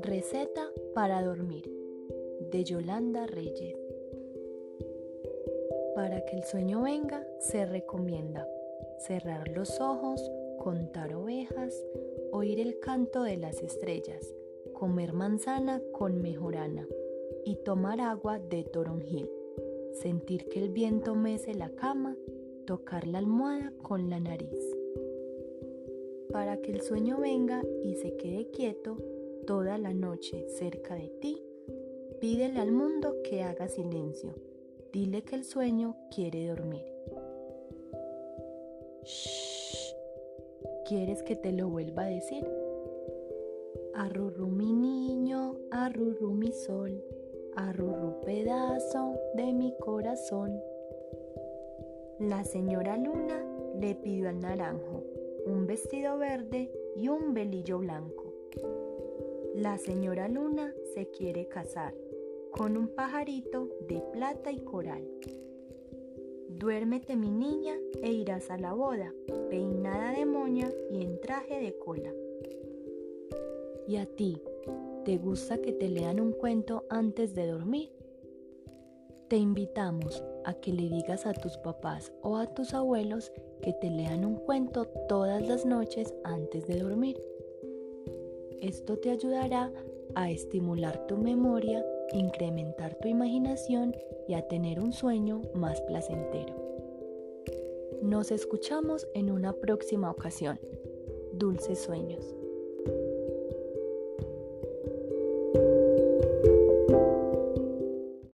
Receta para dormir de Yolanda Reyes. Para que el sueño venga, se recomienda cerrar los ojos, contar ovejas, oír el canto de las estrellas, comer manzana con mejorana y tomar agua de toronjil, sentir que el viento mece la cama, tocar la almohada con la nariz. Para que el sueño venga y se quede quieto toda la noche cerca de ti, pídele al mundo que haga silencio, dile que el sueño quiere dormir. Shh. ¿Quieres que te lo vuelva a decir? Arrurru mi niño, arrurru mi sol, arrurru pedazo de mi corazón. La señora Luna le pidió al naranjo un vestido verde y un velillo blanco. La señora Luna se quiere casar con un pajarito de plata y coral. Duérmete mi niña e irás a la boda, peinada de moña y en traje de cola. ¿Y a ti? ¿Te gusta que te lean un cuento antes de dormir? Te invitamos a que le digas a tus papás o a tus abuelos que te lean un cuento todas las noches antes de dormir. Esto te ayudará a estimular tu memoria incrementar tu imaginación y a tener un sueño más placentero. Nos escuchamos en una próxima ocasión. Dulces sueños.